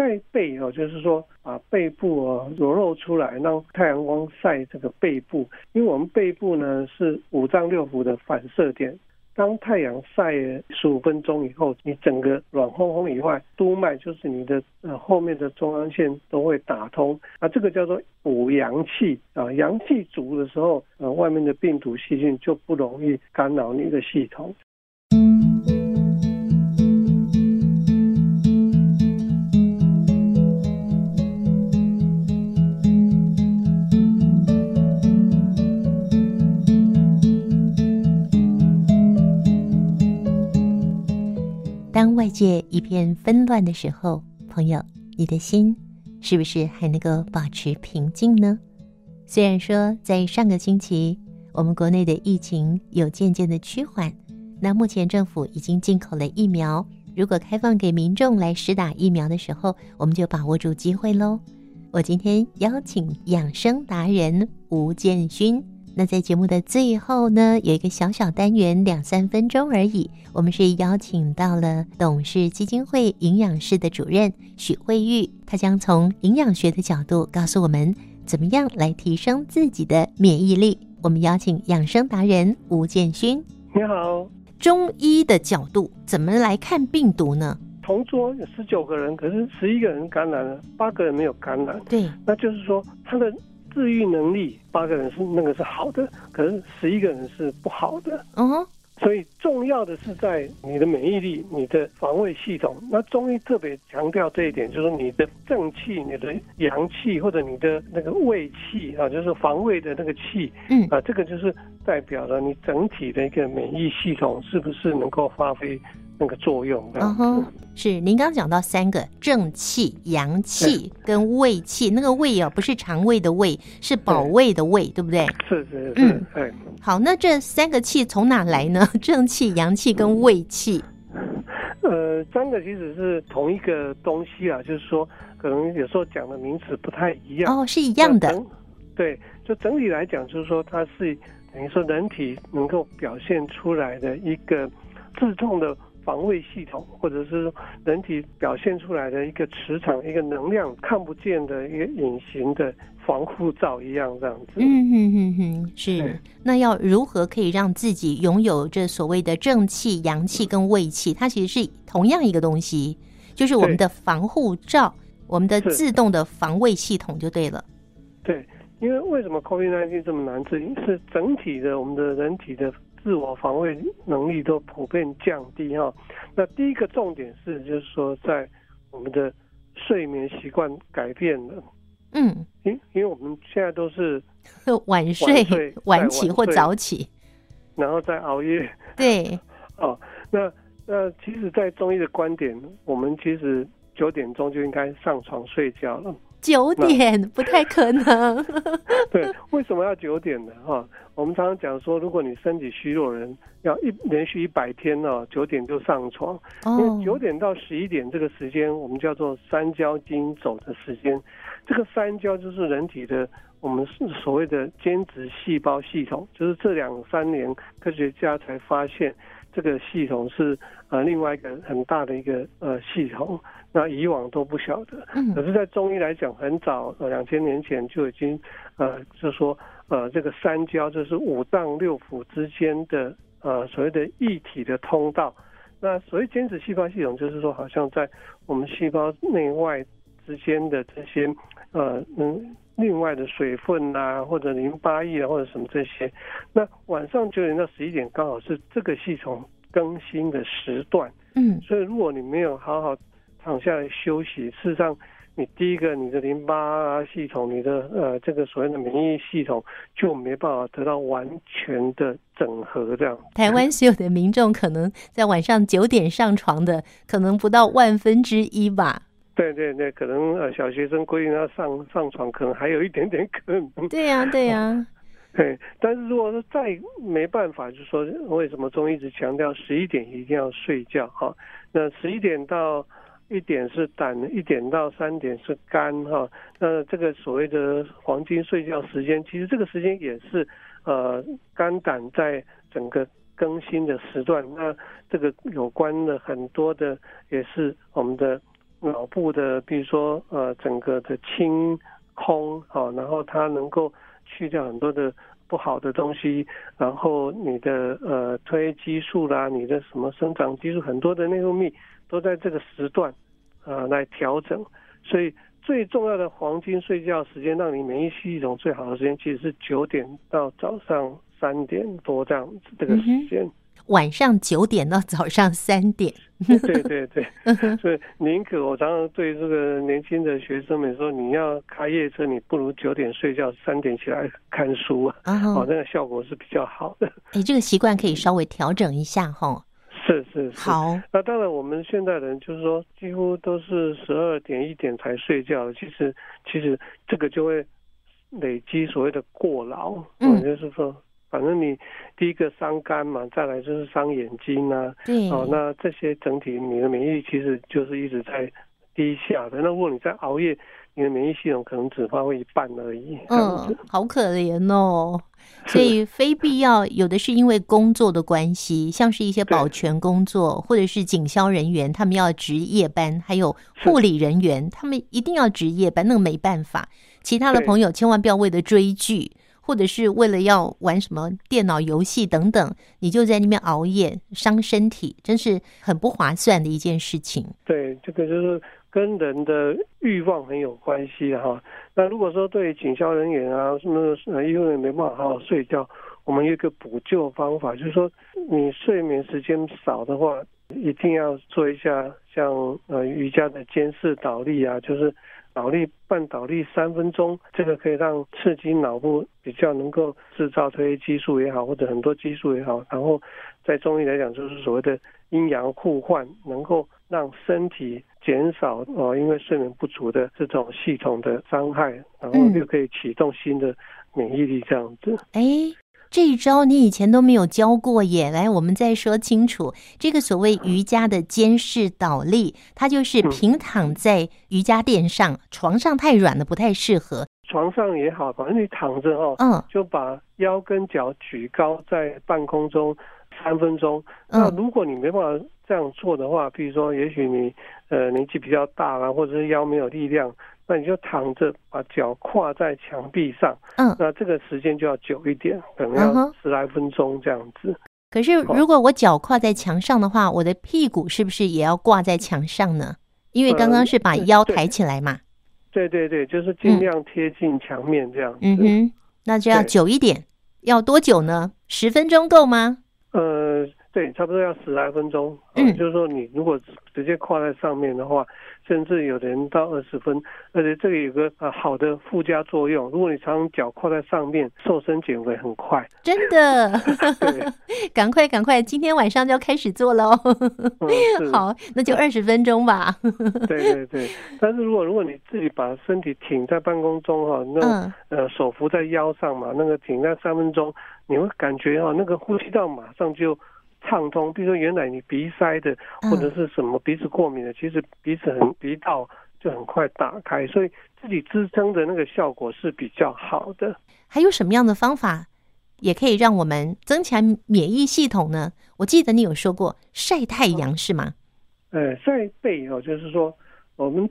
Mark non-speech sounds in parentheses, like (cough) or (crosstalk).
在背哦，就是说把背部哦裸露出来，让太阳光晒这个背部，因为我们背部呢是五脏六腑的反射点。当太阳晒十五分钟以后，你整个软烘烘以外，督脉就是你的呃后面的中央线都会打通，啊，这个叫做补阳气啊，阳气足的时候，呃，外面的病毒细菌就不容易干扰你的系统。当外界一片纷乱的时候，朋友，你的心是不是还能够保持平静呢？虽然说在上个星期，我们国内的疫情有渐渐的趋缓，那目前政府已经进口了疫苗，如果开放给民众来实打疫苗的时候，我们就把握住机会喽。我今天邀请养生达人吴建勋。那在节目的最后呢，有一个小小单元，两三分钟而已。我们是邀请到了董事基金会营养室的主任许慧玉，她将从营养学的角度告诉我们，怎么样来提升自己的免疫力。我们邀请养生达人吴建勋。你好，中医的角度怎么来看病毒呢？同桌有十九个人，可是十一个人感染了，八个人没有感染。对，那就是说他的。治愈能力，八个人是那个是好的，可是十一个人是不好的。嗯哼，所以重要的是在你的免疫力、你的防卫系统。那中医特别强调这一点，就是你的正气、你的阳气或者你的那个卫气啊，就是防卫的那个气。嗯啊，这个就是代表了你整体的一个免疫系统是不是能够发挥。那个作用，嗯哼，是您刚刚讲到三个正气、阳气跟胃气，那个胃啊，不是肠胃的胃，是保卫的胃，对不对？是是是，嗯，对。好，那这三个气从哪来呢？(laughs) 正气、阳气跟胃气。呃，三个其实是同一个东西啊，就是说，可能有时候讲的名词不太一样。哦，是一样的。对，就整体来讲，就是说，它是等于说人体能够表现出来的一个自动的。防卫系统，或者是人体表现出来的一个磁场、一个能量，看不见的一个隐形的防护罩一样，这样子。嗯哼哼哼，是。那要如何可以让自己拥有这所谓的正气、阳气跟胃气？它其实是同样一个东西，就是我们的防护罩，我们的自动的防卫系统就对了。对，因为为什么 COVID-19 这么难治？是整体的我们的人体的。自我防卫能力都普遍降低哈，那第一个重点是，就是说在我们的睡眠习惯改变了，嗯，因因为我们现在都是 (laughs) 晚睡、晚起或早起，然后再熬夜，对，(laughs) 哦，那那其实，在中医的观点，我们其实九点钟就应该上床睡觉了。九点不太可能。(laughs) 对，为什么要九点呢？哈，我们常常讲说，如果你身体虚弱人，要一连续一百天呢，九点就上床。因为九点到十一点这个时间，我们叫做三焦经走的时间。这个三焦就是人体的我们是所谓的间质细胞系统，就是这两三年科学家才发现这个系统是呃另外一个很大的一个呃系统。那以往都不晓得，可是，在中医来讲，很早呃两千年前就已经呃，就是说呃，这个三焦就是五脏六腑之间的呃所谓的一体的通道。那所谓间质细胞系统，就是说好像在我们细胞内外之间的这些呃嗯另外的水分啊，或者淋巴液啊，或者什么这些。那晚上九点到十一点刚好是这个系统更新的时段。嗯，所以如果你没有好好躺下来休息，事实上，你第一个，你的淋巴系统，你的呃这个所谓的免疫系统就没办法得到完全的整合。这样，台湾所有的民众可能在晚上九点上床的，可能不到万分之一吧。对对对，可能呃小学生规定要上上床，可能还有一点点可能。对呀、啊、对呀、啊。对，但是如果说再没办法，就是说为什么中医一直强调十一点一定要睡觉？哈，那十一点到。一点是胆，一点到三点是肝，哈。那这个所谓的黄金睡觉时间，其实这个时间也是呃肝胆在整个更新的时段。那这个有关的很多的也是我们的脑部的，比如说呃整个的清空啊，然后它能够去掉很多的不好的东西，然后你的呃褪黑激素啦，你的什么生长激素，很多的内分泌都在这个时段呃来调整，所以最重要的黄金睡觉时间，让你免疫系统最好的时间，其实是九点到早上三点多这样子这个时间。晚上九点到早上三点，对对对，(laughs) 所以宁可我常常对这个年轻的学生们说，你要开夜车，你不如九点睡觉，三点起来看书啊，哦，那个效果是比较好的。你，这个习惯可以稍微调整一下哈。是是是，好。那当然，我们现代人就是说，几乎都是十二点一点才睡觉，其实其实这个就会累积所谓的过劳，嗯，就是说。反正你第一个伤肝嘛，再来就是伤眼睛啊。对。哦，那这些整体你的免疫力其实就是一直在低下的。那如果你在熬夜，你的免疫系统可能只发挥一半而已。嗯，好可怜哦。(laughs) 所以非必要，有的是因为工作的关系，像是一些保全工作或者是警消人员，他们要值夜班，还有护理人员，他们一定要值夜班，那个没办法。其他的朋友千万不要为了追剧。或者是为了要玩什么电脑游戏等等，你就在那边熬夜，伤身体，真是很不划算的一件事情。对，这个就是跟人的欲望很有关系哈。那如果说对警消人员啊，什么呃因为没办法好好睡觉，我们有一个补救方法，就是说你睡眠时间少的话，一定要做一下像呃瑜伽的肩式倒立啊，就是。倒立半倒立三分钟，这个可以让刺激脑部比较能够制造这些激素也好，或者很多激素也好。然后在中医来讲，就是所谓的阴阳互换，能够让身体减少哦，因为睡眠不足的这种系统的伤害，然后就可以启动新的免疫力这样子。哎、嗯。这一招你以前都没有教过耶！来，我们再说清楚，这个所谓瑜伽的肩式倒立，它就是平躺在瑜伽垫上，床上太软了，不太适合。床上也好，反正你躺着哦，嗯，就把腰跟脚举高在半空中三分钟。那如果你没办法这样做的话，比如说，也许你呃年纪比较大了，或者是腰没有力量。那你就躺着，把脚跨在墙壁上。嗯，那这个时间就要久一点，可能要十来分钟这样子。可是如果我脚跨在墙上的话，我的屁股是不是也要挂在墙上呢？因为刚刚是把腰抬起来嘛。对对对，就是尽量贴近墙面这样子。嗯哼，那就要久一点，要多久呢？十分钟够吗？呃，对，差不多要十来分钟。嗯，就是说你如果直接跨在上面的话。甚至有的人到二十分，而且这个有个呃好的附加作用。如果你常常脚跨在上面，瘦身减肥很快。真的，对，(laughs) 赶快赶快，今天晚上就要开始做喽。嗯、(laughs) 好，那就二十分钟吧。对对对，但是如果如果你自己把身体挺在半空中哈，那、嗯、呃手扶在腰上嘛，那个挺在三分钟，你会感觉哈那个呼吸道马上就。畅通，比如说原来你鼻塞的或者是什么鼻子过敏的，其实鼻子很鼻道就很快打开，所以自己支撑的那个效果是比较好的。还有什么样的方法也可以让我们增强免疫系统呢？我记得你有说过晒太阳是吗？呃，晒背哦，就是说我们